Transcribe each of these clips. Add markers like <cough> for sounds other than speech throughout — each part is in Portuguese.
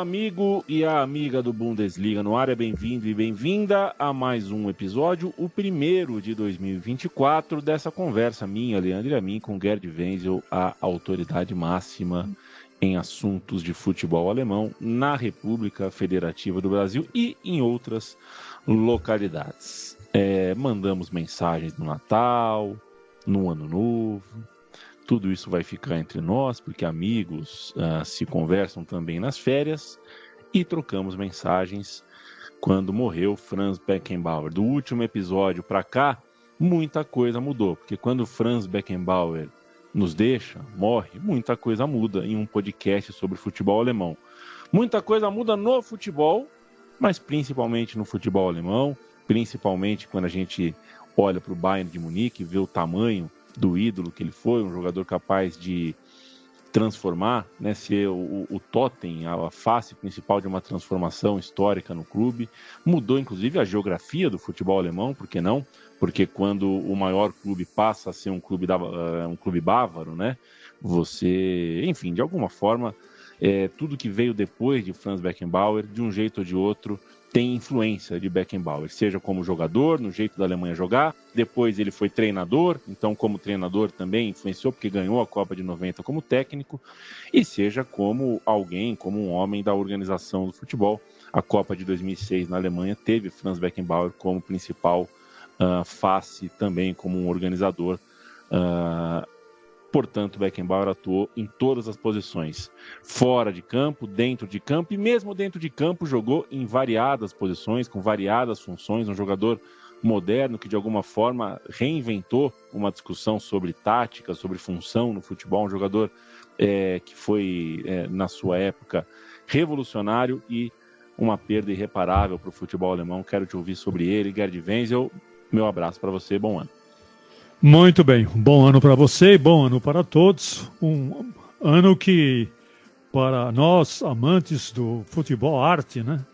Amigo e a amiga do Bundesliga no ar é bem-vindo e bem-vinda a mais um episódio, o primeiro de 2024, dessa conversa minha, Leandro e a mim, com Gerd Wenzel, a autoridade máxima em assuntos de futebol alemão na República Federativa do Brasil e em outras localidades. É, mandamos mensagens no Natal, no Ano Novo, tudo isso vai ficar entre nós, porque amigos uh, se conversam também nas férias e trocamos mensagens quando morreu Franz Beckenbauer. Do último episódio para cá, muita coisa mudou, porque quando Franz Beckenbauer nos deixa, morre, muita coisa muda em um podcast sobre futebol alemão. Muita coisa muda no futebol, mas principalmente no futebol alemão, principalmente quando a gente olha para o Bayern de Munique, vê o tamanho do ídolo que ele foi, um jogador capaz de transformar, né, ser o, o totem, a face principal de uma transformação histórica no clube. Mudou inclusive a geografia do futebol alemão, por que não? Porque quando o maior clube passa a ser um clube, da, uh, um clube bávaro, né, você, enfim, de alguma forma, é, tudo que veio depois de Franz Beckenbauer, de um jeito ou de outro, tem influência de Beckenbauer, seja como jogador, no jeito da Alemanha jogar, depois ele foi treinador, então como treinador também influenciou porque ganhou a Copa de 90 como técnico, e seja como alguém, como um homem da organização do futebol. A Copa de 2006 na Alemanha teve Franz Beckenbauer como principal uh, face também como um organizador uh, Portanto, Beckenbauer atuou em todas as posições, fora de campo, dentro de campo e mesmo dentro de campo jogou em variadas posições, com variadas funções, um jogador moderno que de alguma forma reinventou uma discussão sobre tática, sobre função no futebol, um jogador é, que foi é, na sua época revolucionário e uma perda irreparável para o futebol alemão. Quero te ouvir sobre ele, Gerd Wenzel. Meu abraço para você, bom ano. Muito bem, bom ano para você e bom ano para todos. Um ano que, para nós amantes do futebol arte, né?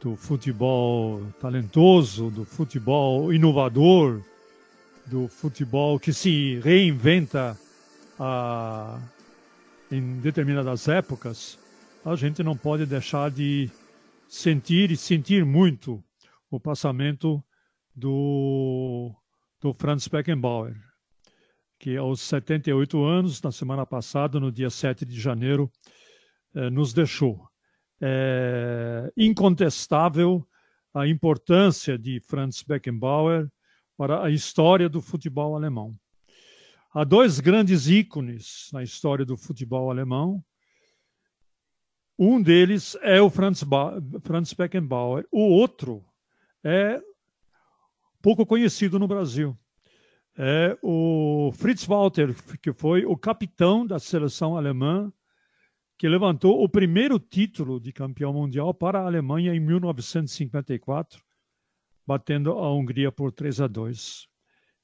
do futebol talentoso, do futebol inovador, do futebol que se reinventa ah, em determinadas épocas, a gente não pode deixar de sentir e sentir muito o passamento do do Franz Beckenbauer, que aos 78 anos, na semana passada, no dia 7 de janeiro, eh, nos deixou. É incontestável a importância de Franz Beckenbauer para a história do futebol alemão. Há dois grandes ícones na história do futebol alemão. Um deles é o Franz, ba Franz Beckenbauer, o outro é pouco conhecido no Brasil. É o Fritz Walter, que foi o capitão da seleção alemã, que levantou o primeiro título de campeão mundial para a Alemanha em 1954, batendo a Hungria por 3 a 2.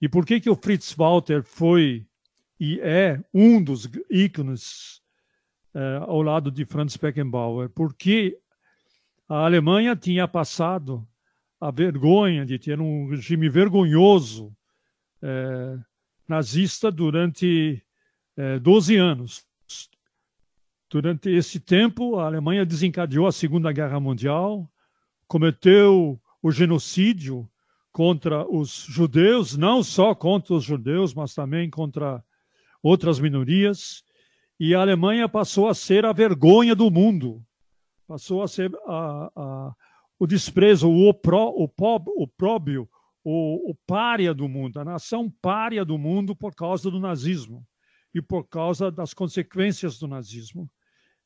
E por que que o Fritz Walter foi e é um dos ícones é, ao lado de Franz Beckenbauer? Porque a Alemanha tinha passado a vergonha de ter um regime vergonhoso é, nazista durante é, 12 anos. Durante esse tempo, a Alemanha desencadeou a Segunda Guerra Mundial, cometeu o genocídio contra os judeus, não só contra os judeus, mas também contra outras minorias, e a Alemanha passou a ser a vergonha do mundo, passou a ser a, a o desprezo, o, opró, o, pob, o, o pária do mundo, a nação pária do mundo por causa do nazismo e por causa das consequências do nazismo.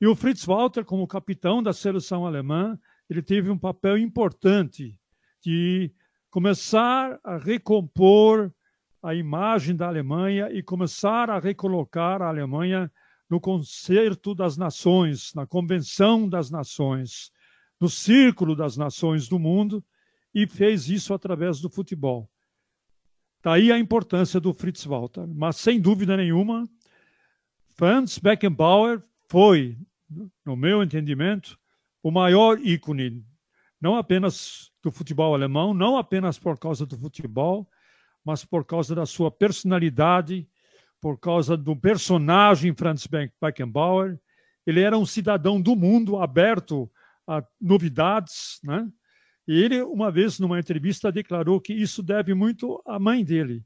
E o Fritz Walter, como capitão da seleção alemã, ele teve um papel importante de começar a recompor a imagem da Alemanha e começar a recolocar a Alemanha no concerto das nações, na convenção das nações, no círculo das nações do mundo e fez isso através do futebol. Daí a importância do Fritz Walter. Mas, sem dúvida nenhuma, Franz Beckenbauer foi, no meu entendimento, o maior ícone, não apenas do futebol alemão, não apenas por causa do futebol, mas por causa da sua personalidade, por causa do personagem Franz Beckenbauer. Ele era um cidadão do mundo, aberto a novidades, né? E ele, uma vez, numa entrevista, declarou que isso deve muito à mãe dele.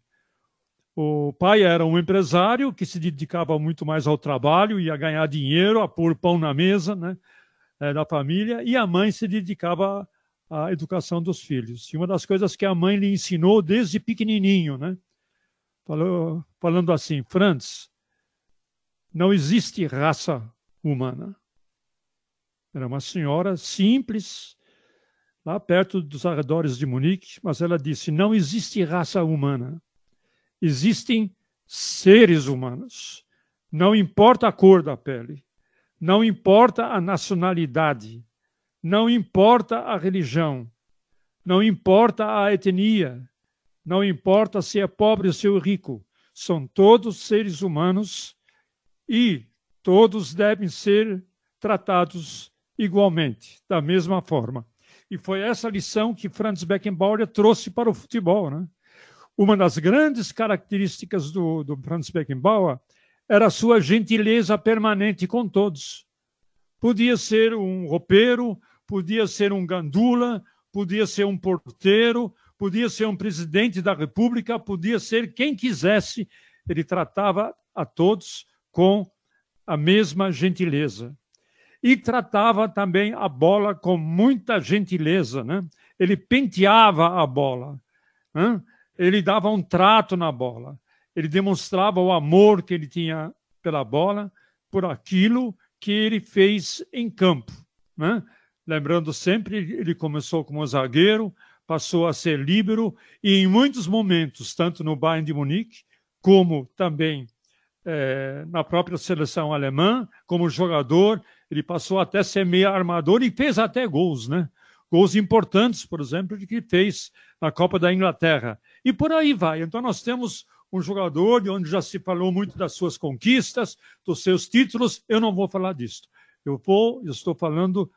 O pai era um empresário que se dedicava muito mais ao trabalho e a ganhar dinheiro, a pôr pão na mesa né, é, da família, e a mãe se dedicava à educação dos filhos. E uma das coisas que a mãe lhe ensinou desde pequenininho, né, falou, falando assim: Franz, não existe raça humana. Era uma senhora simples, lá perto dos arredores de Munique, mas ela disse: não existe raça humana. Existem seres humanos. Não importa a cor da pele, não importa a nacionalidade, não importa a religião, não importa a etnia, não importa se é pobre ou se é rico, são todos seres humanos e todos devem ser tratados igualmente, da mesma forma. E foi essa lição que Franz Beckenbauer trouxe para o futebol. Né? Uma das grandes características do, do Franz Beckenbauer era a sua gentileza permanente com todos. Podia ser um roupeiro, podia ser um gandula, podia ser um porteiro, podia ser um presidente da República, podia ser quem quisesse. Ele tratava a todos com a mesma gentileza e tratava também a bola com muita gentileza. Né? Ele penteava a bola, né? ele dava um trato na bola, ele demonstrava o amor que ele tinha pela bola, por aquilo que ele fez em campo. Né? Lembrando sempre, ele começou como zagueiro, passou a ser líbero e em muitos momentos, tanto no Bayern de Munique como também é, na própria seleção alemã, como jogador, ele passou até ser meio armador e fez até gols, né? Gols importantes, por exemplo, que fez na Copa da Inglaterra. E por aí vai. Então nós temos um jogador de onde já se falou muito das suas conquistas, dos seus títulos. Eu não vou falar disso. Eu vou, eu estou falando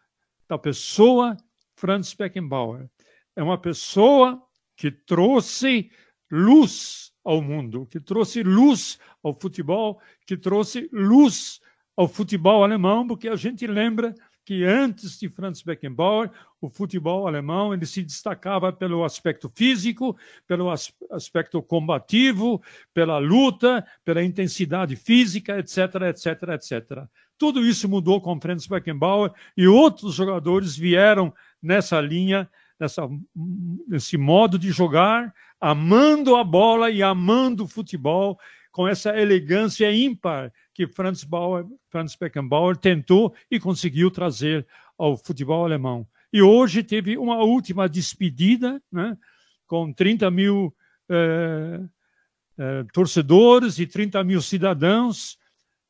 da pessoa Franz Beckenbauer. É uma pessoa que trouxe luz ao mundo, que trouxe luz ao futebol, que trouxe luz ao futebol alemão, porque a gente lembra que antes de Franz Beckenbauer, o futebol alemão ele se destacava pelo aspecto físico, pelo aspecto combativo, pela luta, pela intensidade física, etc, etc, etc. Tudo isso mudou com Franz Beckenbauer e outros jogadores vieram nessa linha, nessa, nesse modo de jogar, amando a bola e amando o futebol, com essa elegância ímpar que Franz, Bauer, Franz Beckenbauer tentou e conseguiu trazer ao futebol alemão. E hoje teve uma última despedida, né, com 30 mil eh, eh, torcedores e 30 mil cidadãos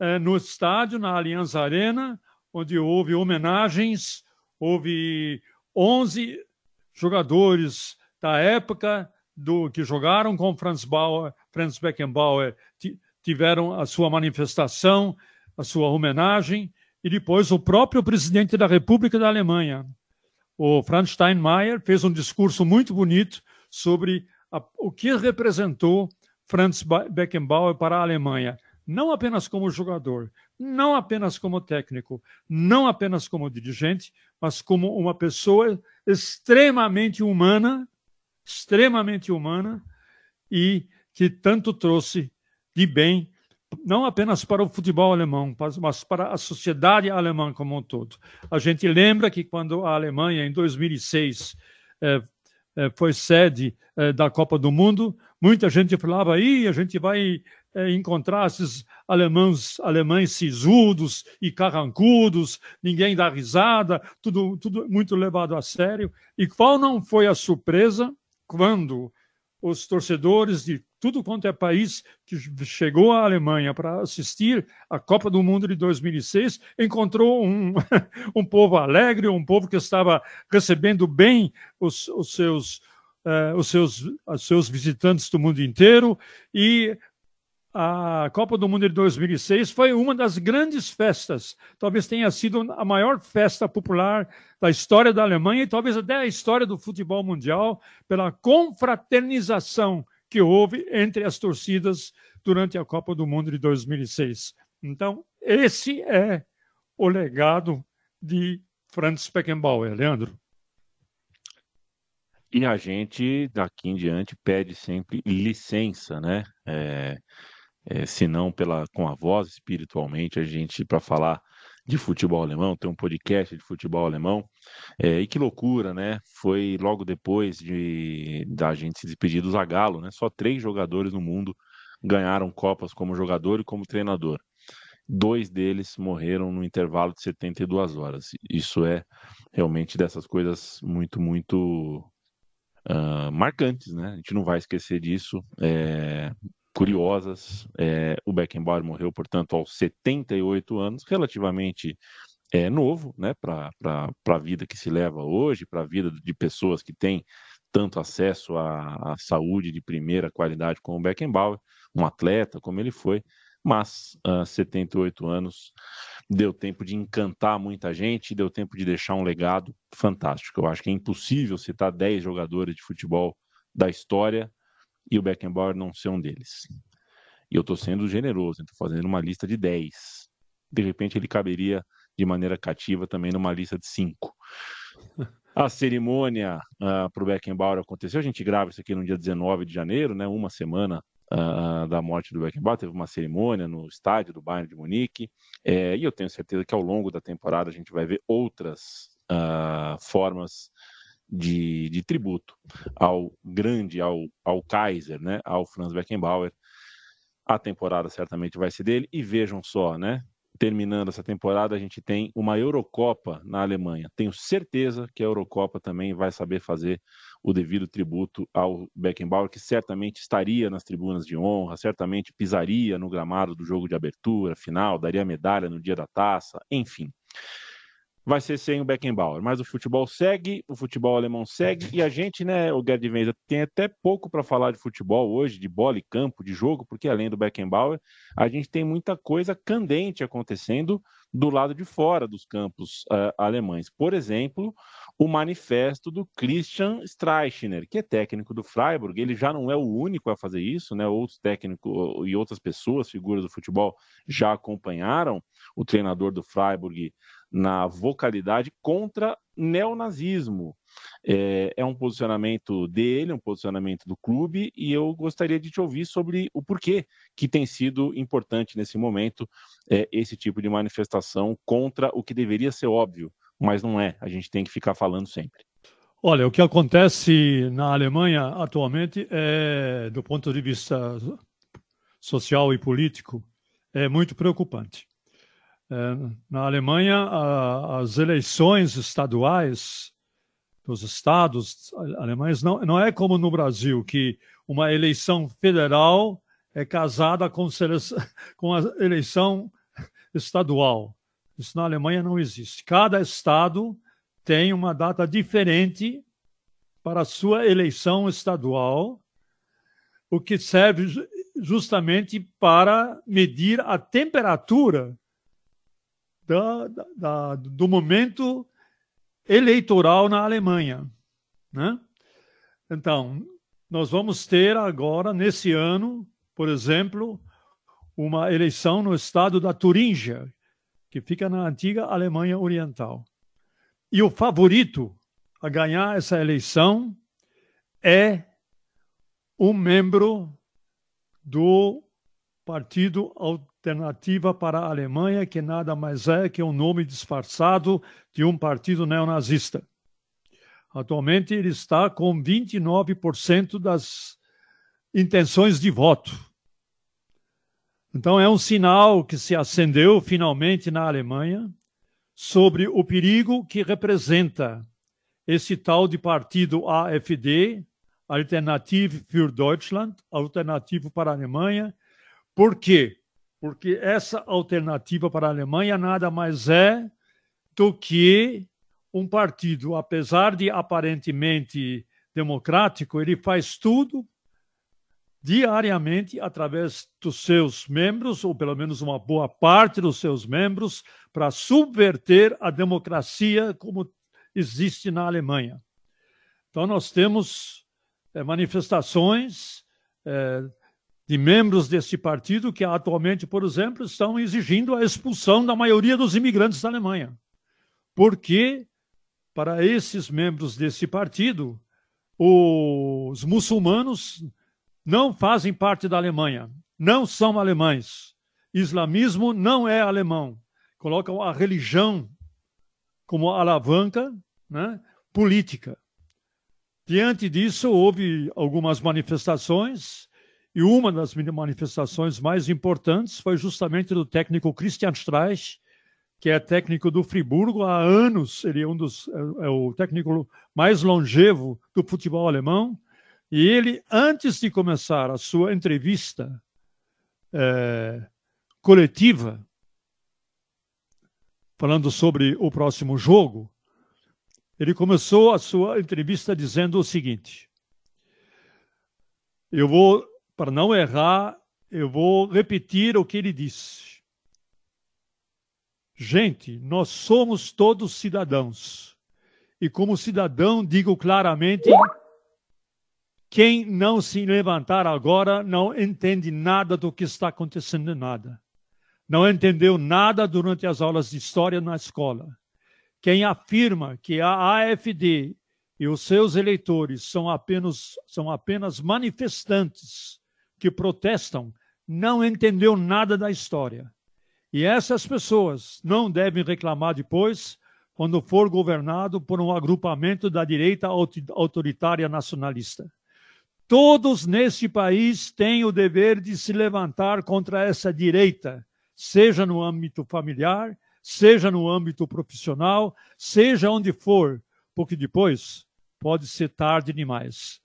eh, no estádio, na Allianz Arena, onde houve homenagens, houve 11 jogadores da época do que jogaram com Franz Bauer, Franz Beckenbauer tiveram a sua manifestação, a sua homenagem, e depois o próprio presidente da República da Alemanha, o Franz Steinmeier, fez um discurso muito bonito sobre a, o que representou Franz Beckenbauer para a Alemanha, não apenas como jogador, não apenas como técnico, não apenas como dirigente, mas como uma pessoa extremamente humana, extremamente humana e que tanto trouxe de bem, não apenas para o futebol alemão, mas para a sociedade alemã como um todo. A gente lembra que quando a Alemanha, em 2006, é, é, foi sede é, da Copa do Mundo, muita gente falava aí a gente vai encontrar esses alemães, alemães sisudos e carrancudos, ninguém dá risada, tudo, tudo muito levado a sério. E qual não foi a surpresa quando os torcedores de tudo quanto é país que chegou à Alemanha para assistir a Copa do Mundo de 2006 encontrou um, <laughs> um povo alegre, um povo que estava recebendo bem os, os seus uh, os seus os seus visitantes do mundo inteiro e a Copa do Mundo de 2006 foi uma das grandes festas. Talvez tenha sido a maior festa popular da história da Alemanha e talvez até a história do futebol mundial, pela confraternização que houve entre as torcidas durante a Copa do Mundo de 2006. Então, esse é o legado de Franz Beckenbauer, Leandro. E a gente, daqui em diante, pede sempre licença, né? É, é, se não pela, com a voz espiritualmente, a gente, para falar de futebol alemão, tem um podcast de futebol alemão. É, e que loucura, né? Foi logo depois de da gente se despedir do Zagallo, né? Só três jogadores no mundo ganharam Copas como jogador e como treinador. Dois deles morreram no intervalo de 72 horas. Isso é realmente dessas coisas muito, muito uh, marcantes, né? A gente não vai esquecer disso. É, curiosas. É, o Beckenbauer morreu, portanto, aos 78 anos, relativamente é, novo, né, para a vida que se leva hoje, para a vida de pessoas que têm tanto acesso à, à, saúde de primeira qualidade como o Beckenbauer, um atleta como ele foi, mas uh, 78 anos deu tempo de encantar muita gente, deu tempo de deixar um legado fantástico. Eu acho que é impossível citar 10 jogadores de futebol da história e o Beckenbauer não ser um deles. E eu estou sendo generoso, estou fazendo uma lista de 10. De repente ele caberia de maneira cativa também numa lista de 5. <laughs> A cerimônia uh, ah, para o Beckenbauer aconteceu, a gente grava isso aqui no dia 19 de janeiro, né, uma semana uh, da morte do Beckenbauer, teve uma cerimônia no estádio do Bayern de Munique, é, e eu tenho certeza que ao longo da temporada a gente vai ver outras uh, formas de, de tributo ao grande, ao, ao Kaiser, né, ao Franz Beckenbauer. A temporada certamente vai ser dele. E vejam só, né? Terminando essa temporada, a gente tem uma Eurocopa na Alemanha. Tenho certeza que a Eurocopa também vai saber fazer o devido tributo ao Beckenbauer, que certamente estaria nas tribunas de honra, certamente pisaria no gramado do jogo de abertura, final, daria medalha no dia da taça, enfim vai ser sem o Beckenbauer. Mas o futebol segue, o futebol alemão segue, e a gente, né, o Gerd Wenzel, tem até pouco para falar de futebol hoje, de bola e campo, de jogo, porque além do Beckenbauer, a gente tem muita coisa candente acontecendo do lado de fora dos campos uh, alemães. Por exemplo, o manifesto do Christian Streichner, que é técnico do Freiburg. Ele já não é o único a fazer isso, né? Outros técnicos e outras pessoas, figuras do futebol, já acompanharam o treinador do Freiburg na vocalidade contra neonazismo. É, é, um posicionamento dele, um posicionamento do clube, e eu gostaria de te ouvir sobre o porquê que tem sido importante nesse momento é, esse tipo de manifestação contra o que deveria ser óbvio, mas não é. A gente tem que ficar falando sempre. Olha, o que acontece na Alemanha atualmente é, do ponto de vista social e político, é muito preocupante. É, na Alemanha, as eleições estaduais dos estados alemães não, não é como no Brasil, que uma eleição federal é casada com, <laughs> com a eleição estadual. Isso na Alemanha não existe. Cada estado tem uma data diferente para a sua eleição estadual, o que serve justamente para medir a temperatura da, da, do momento eleitoral na Alemanha. Né? Então, nós vamos ter agora, nesse ano, por exemplo, uma eleição no estado da Turíngia, que fica na antiga Alemanha Oriental. E o favorito a ganhar essa eleição é um membro do Partido Alternativa para a Alemanha, que nada mais é que um nome disfarçado de um partido neonazista. Atualmente ele está com 29% das intenções de voto. Então é um sinal que se acendeu finalmente na Alemanha sobre o perigo que representa esse tal de partido AFD, Alternative für Deutschland, alternativa para a Alemanha. Por quê? Porque essa alternativa para a Alemanha nada mais é do que um partido, apesar de aparentemente democrático, ele faz tudo diariamente através dos seus membros, ou pelo menos uma boa parte dos seus membros, para subverter a democracia como existe na Alemanha. Então, nós temos é, manifestações é, de membros deste partido que atualmente, por exemplo, estão exigindo a expulsão da maioria dos imigrantes da Alemanha. Porque, para esses membros desse partido, os muçulmanos não fazem parte da Alemanha, não são alemães. Islamismo não é alemão. Colocam a religião como alavanca né, política. Diante disso, houve algumas manifestações, e uma das manifestações mais importantes foi justamente do técnico Christian Streich, que é técnico do Friburgo há anos, ele é um dos é, é o técnico mais longevo do futebol alemão, e ele, antes de começar a sua entrevista é, coletiva, falando sobre o próximo jogo, ele começou a sua entrevista dizendo o seguinte: Eu vou, para não errar, eu vou repetir o que ele disse. Gente, nós somos todos cidadãos. E como cidadão, digo claramente quem não se levantar agora não entende nada do que está acontecendo, nada. Não entendeu nada durante as aulas de história na escola. Quem afirma que a AFD e os seus eleitores são apenas, são apenas manifestantes que protestam, não entendeu nada da história. E essas pessoas não devem reclamar depois, quando for governado por um agrupamento da direita autoritária nacionalista. Todos neste país têm o dever de se levantar contra essa direita, seja no âmbito familiar, seja no âmbito profissional, seja onde for, porque depois pode ser tarde demais.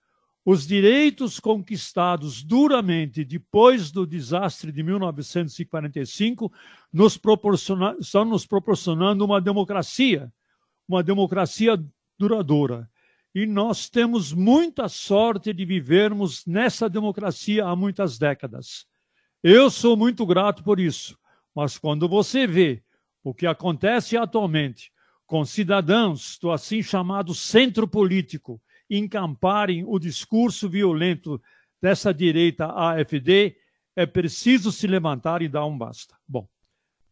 Os direitos conquistados duramente depois do desastre de 1945 nos estão nos proporcionando uma democracia, uma democracia duradoura. E nós temos muita sorte de vivermos nessa democracia há muitas décadas. Eu sou muito grato por isso. Mas quando você vê o que acontece atualmente com cidadãos do assim chamado centro político encamparem o discurso violento dessa direita AFD, é preciso se levantar e dar um basta. Bom,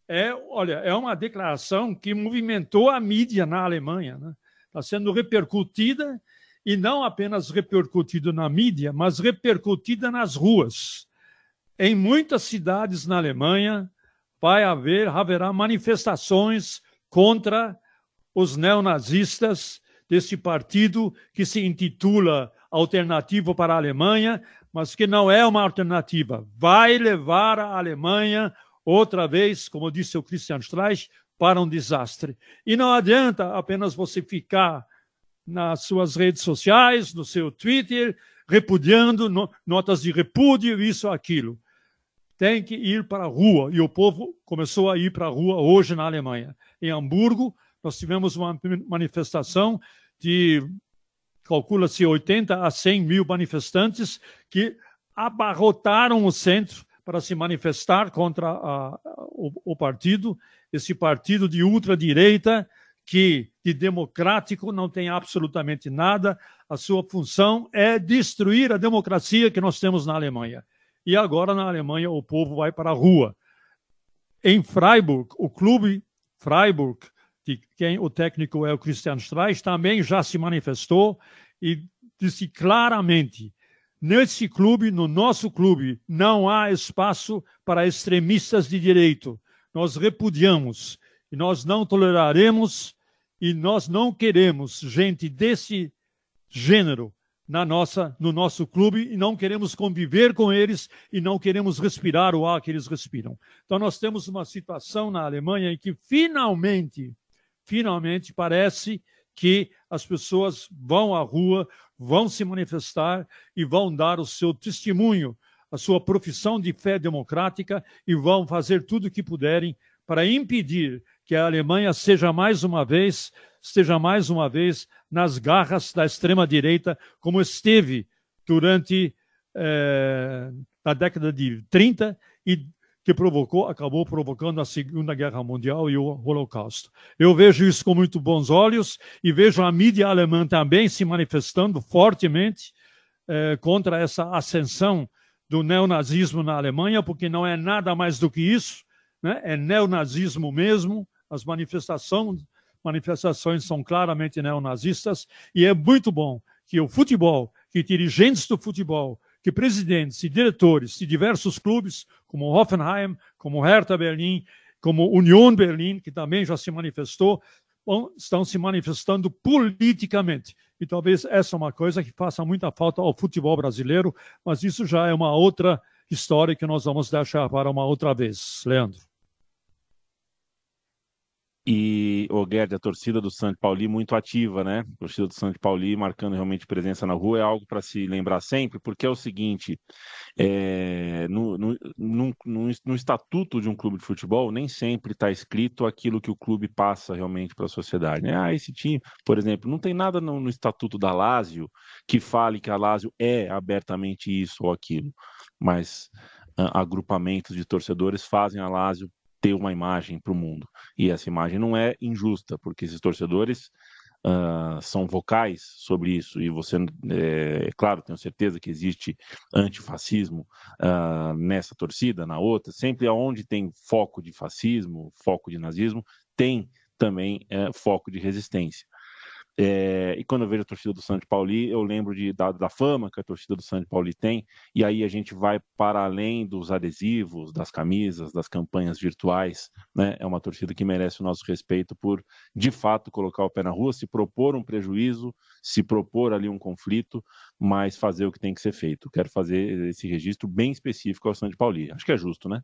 é, olha, é uma declaração que movimentou a mídia na Alemanha. Né? está sendo repercutida e não apenas repercutida na mídia, mas repercutida nas ruas. Em muitas cidades na Alemanha vai haver haverá manifestações contra os neonazistas desse partido que se intitula Alternativa para a Alemanha, mas que não é uma alternativa. Vai levar a Alemanha outra vez, como disse o Christian Streich, para um desastre. E não adianta apenas você ficar nas suas redes sociais, no seu Twitter, repudiando notas de repúdio, isso, aquilo. Tem que ir para a rua. E o povo começou a ir para a rua hoje na Alemanha. Em Hamburgo, nós tivemos uma manifestação de, calcula-se, 80 a 100 mil manifestantes que abarrotaram o centro para se manifestar contra a, o, o partido esse partido de ultradireita que de democrático não tem absolutamente nada. A sua função é destruir a democracia que nós temos na Alemanha. E agora na Alemanha o povo vai para a rua. Em Freiburg, o clube Freiburg, de quem o técnico é o Christian Streich, também já se manifestou e disse claramente: nesse clube, no nosso clube, não há espaço para extremistas de direito nós repudiamos e nós não toleraremos e nós não queremos gente desse gênero na nossa, no nosso clube e não queremos conviver com eles e não queremos respirar o ar que eles respiram. Então nós temos uma situação na Alemanha em que finalmente, finalmente parece que as pessoas vão à rua, vão se manifestar e vão dar o seu testemunho, a sua profissão de fé democrática e vão fazer tudo o que puderem para impedir que a Alemanha seja mais uma vez, esteja mais uma vez nas garras da extrema direita, como esteve durante é, a década de 30 e que provocou, acabou provocando a Segunda Guerra Mundial e o Holocausto. Eu vejo isso com muito bons olhos e vejo a mídia alemã também se manifestando fortemente eh, contra essa ascensão do neonazismo na Alemanha, porque não é nada mais do que isso, né? é neonazismo mesmo, as manifestações, manifestações são claramente neonazistas, e é muito bom que o futebol, que dirigentes do futebol, que presidentes e diretores de diversos clubes, como Hoffenheim, como Hertha Berlim, como Union Berlim, que também já se manifestou, estão se manifestando politicamente. E talvez essa é uma coisa que faça muita falta ao futebol brasileiro, mas isso já é uma outra história que nós vamos deixar para uma outra vez. Leandro. E o Guedes, a torcida do Santo Pauli muito ativa, né? A torcida do Santo Pauli marcando realmente presença na rua é algo para se lembrar sempre, porque é o seguinte: é, no, no, no, no, estatuto de um clube de futebol, nem sempre está escrito aquilo que o clube passa realmente para a sociedade. Né? Ah, esse time, por exemplo, não tem nada no, estatuto da Lazio que fale que a Lazio é abertamente isso ou aquilo, mas agrupamentos de torcedores fazem a Lazio ter uma imagem para o mundo. E essa imagem não é injusta, porque esses torcedores uh, são vocais sobre isso. E você, é, é, claro, tenho certeza que existe antifascismo uh, nessa torcida, na outra. Sempre aonde tem foco de fascismo, foco de nazismo, tem também é, foco de resistência. É, e quando eu vejo a torcida do Santos Pauli, eu lembro de, da, da, fama que a torcida do Santos Pauli tem, e aí a gente vai para além dos adesivos, das camisas, das campanhas virtuais. Né? É uma torcida que merece o nosso respeito por, de fato, colocar o pé na rua, se propor um prejuízo, se propor ali um conflito, mas fazer o que tem que ser feito. Quero fazer esse registro bem específico ao Santos Pauli. Acho que é justo, né?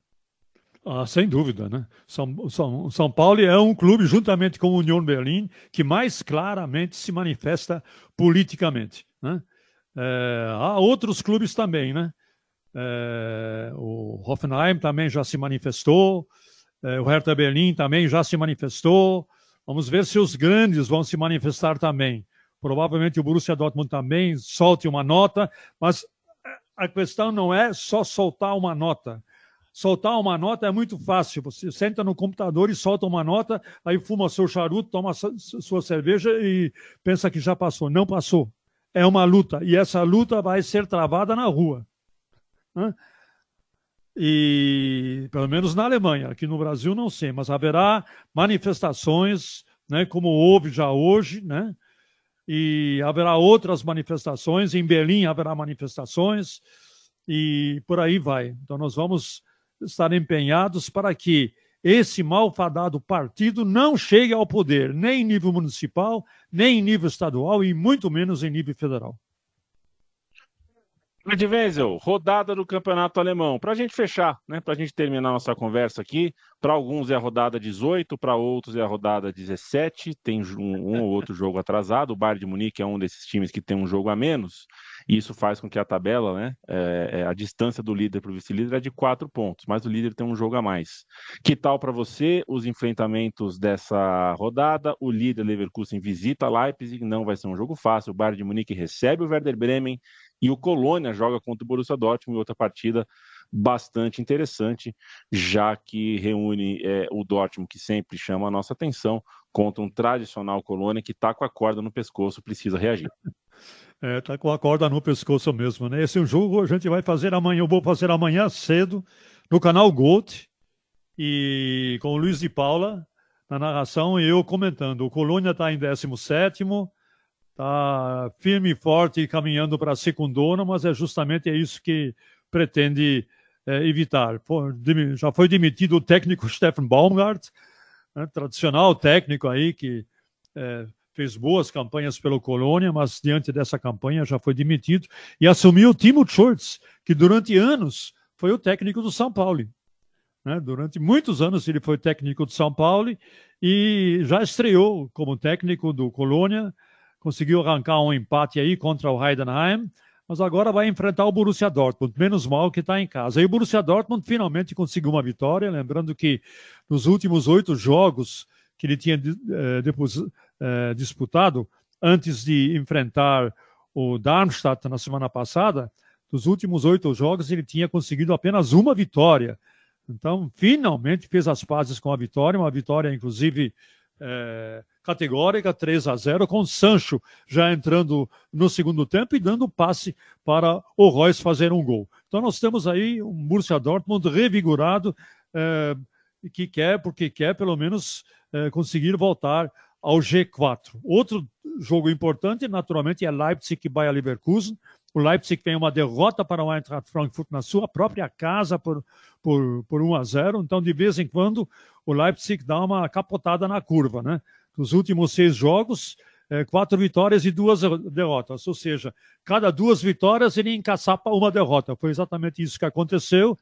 Ah, sem dúvida, né? São, São, São Paulo é um clube, juntamente com a União Berlim, que mais claramente se manifesta politicamente. Né? É, há outros clubes também, né? É, o Hoffenheim também já se manifestou, é, o Hertha Berlim também já se manifestou. Vamos ver se os grandes vão se manifestar também. Provavelmente o Borussia Dortmund também solte uma nota, mas a questão não é só soltar uma nota soltar uma nota é muito fácil. Você senta no computador e solta uma nota, aí fuma seu charuto, toma sua cerveja e pensa que já passou. Não passou. É uma luta. E essa luta vai ser travada na rua. E pelo menos na Alemanha, aqui no Brasil não sei, mas haverá manifestações, né, como houve já hoje, né? E haverá outras manifestações, em Berlim haverá manifestações, e por aí vai. Então nós vamos estar empenhados para que esse malfadado partido não chegue ao poder, nem em nível municipal, nem em nível estadual e muito menos em nível federal. Ed Wenzel, rodada do Campeonato Alemão. Para a gente fechar, né, para a gente terminar nossa conversa aqui, para alguns é a rodada 18, para outros é a rodada 17, tem um, um ou outro jogo atrasado. O Bayern de Munique é um desses times que tem um jogo a menos, e isso faz com que a tabela, né, é, é, a distância do líder para o vice-líder é de quatro pontos, mas o líder tem um jogo a mais. Que tal para você os enfrentamentos dessa rodada? O líder Leverkusen visita Leipzig, não vai ser um jogo fácil. O Bayern de Munique recebe o Werder Bremen e o Colônia joga contra o Borussia Dortmund em outra partida bastante interessante, já que reúne é, o Dortmund, que sempre chama a nossa atenção, contra um tradicional Colônia que está com a corda no pescoço, precisa reagir. <laughs> É, tá com a corda no pescoço mesmo, né? Esse jogo a gente vai fazer amanhã, eu vou fazer amanhã cedo no canal Gold e com o Luiz de Paula na narração e eu comentando. O Colônia está em 17 está firme e forte caminhando para a secundona, mas é justamente é isso que pretende é, evitar. já foi demitido o técnico <laughs> Stefan Baumgart, né, tradicional técnico aí que é, fez boas campanhas pelo Colônia, mas diante dessa campanha já foi demitido e assumiu o Timo Schultz, que durante anos foi o técnico do São Paulo. Né? Durante muitos anos ele foi técnico do São Paulo e já estreou como técnico do Colônia conseguiu arrancar um empate aí contra o Heidenheim, mas agora vai enfrentar o Borussia Dortmund, menos mal que está em casa. E o Borussia Dortmund finalmente conseguiu uma vitória, lembrando que nos últimos oito jogos que ele tinha eh, depois, eh, disputado, antes de enfrentar o Darmstadt na semana passada, dos últimos oito jogos ele tinha conseguido apenas uma vitória. Então, finalmente fez as pazes com a vitória, uma vitória, inclusive, é, categórica, 3 a 0, com Sancho já entrando no segundo tempo e dando passe para o Royce fazer um gol. Então, nós temos aí um Borussia Dortmund revigorado, é, que quer, porque quer pelo menos é, conseguir voltar ao G4. Outro jogo importante, naturalmente, é Leipzig e Bayer Leverkusen. O Leipzig tem uma derrota para o Eintracht Frankfurt na sua própria casa por, por, por 1 a 0. Então, de vez em quando, o Leipzig dá uma capotada na curva. Né? Nos últimos seis jogos, é, quatro vitórias e duas derrotas. Ou seja, cada duas vitórias ele encaçapa uma derrota. Foi exatamente isso que aconteceu.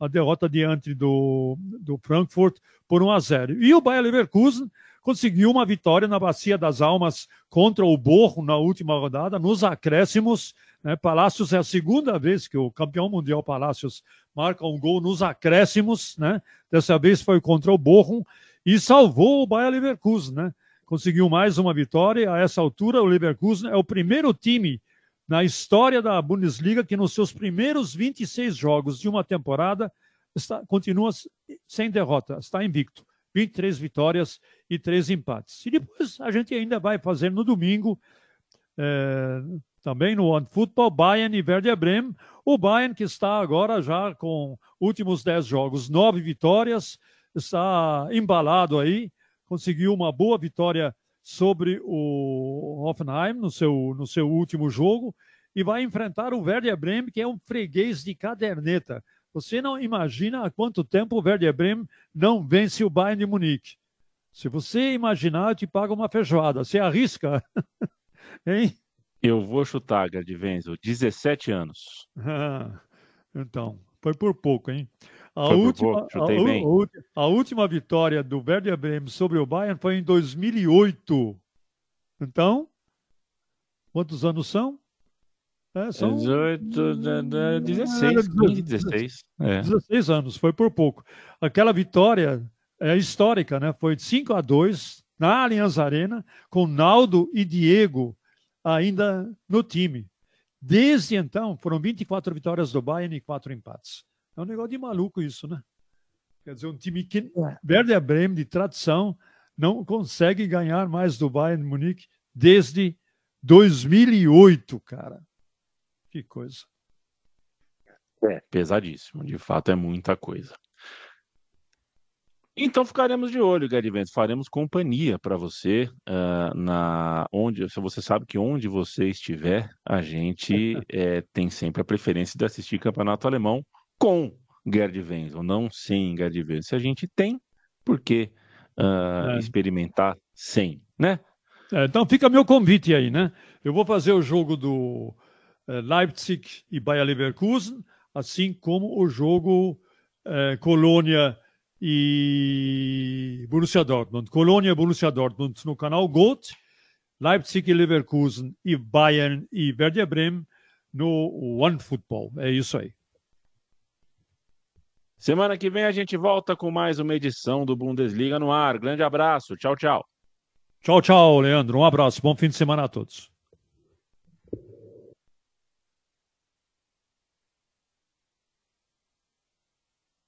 A derrota diante do, do Frankfurt por 1 a 0. E o Bayer Leverkusen conseguiu uma vitória na Bacia das Almas contra o Borro na última rodada, nos acréscimos. Né? Palácios é a segunda vez que o campeão mundial Palácios marca um gol nos acréscimos. Né? Dessa vez foi contra o Borro e salvou o Bayer Leverkusen. Né? Conseguiu mais uma vitória. A essa altura, o Leverkusen é o primeiro time na história da Bundesliga que nos seus primeiros 26 jogos de uma temporada está, continua sem derrota, está invicto. 23 vitórias e 3 empates. E depois a gente ainda vai fazer no domingo, é, também no One Football, Bayern e Werder Bremen. O Bayern que está agora já com últimos 10 jogos, 9 vitórias, está embalado aí, conseguiu uma boa vitória sobre o Hoffenheim no seu, no seu último jogo e vai enfrentar o Werder Bremen, que é um freguês de caderneta. Você não imagina há quanto tempo o Werder Bremen não vence o Bayern de Munique. Se você imaginar, eu te pago uma feijoada. Você arrisca? <laughs> hein? Eu vou chutar, Gardivenzo, 17 anos. Ah, então, foi por pouco, hein? A última, pouco, a, a, a, última vitória do Werder Bremen sobre o Bayern foi em 2008. Então, quantos anos são? É, são 18, 16, 15, 16. É. 16 anos, foi por pouco. Aquela vitória é histórica, né? Foi de 5 a 2 na Allianz Arena, com Naldo e Diego ainda no time. Desde então, foram 24 vitórias do Bayern e 4 empates. É um negócio de maluco isso, né? Quer dizer, um time que, é. Werder Bremen, de tradição, não consegue ganhar mais do Bayern Munique desde 2008, cara. Que coisa. É, pesadíssimo. De fato, é muita coisa. Então ficaremos de olho, Gariventos. Faremos companhia para você uh, na onde. Se você sabe que onde você estiver, a gente é, <laughs> tem sempre a preferência de assistir campeonato alemão com Gerd Wenzel, não sem Gerd Wenzel. Se a gente tem, por que uh, é. experimentar sem, né? É, então fica meu convite aí, né? Eu vou fazer o jogo do Leipzig e Bayer Leverkusen, assim como o jogo eh, Colônia e Borussia Dortmund. Colônia e Borussia Dortmund no canal GOT, Leipzig e Leverkusen e Bayern e Werder Bremen no One Football. É isso aí. Semana que vem a gente volta com mais uma edição do Bundesliga no ar. Grande abraço. Tchau, tchau. Tchau, tchau, Leandro. Um abraço. Bom fim de semana a todos.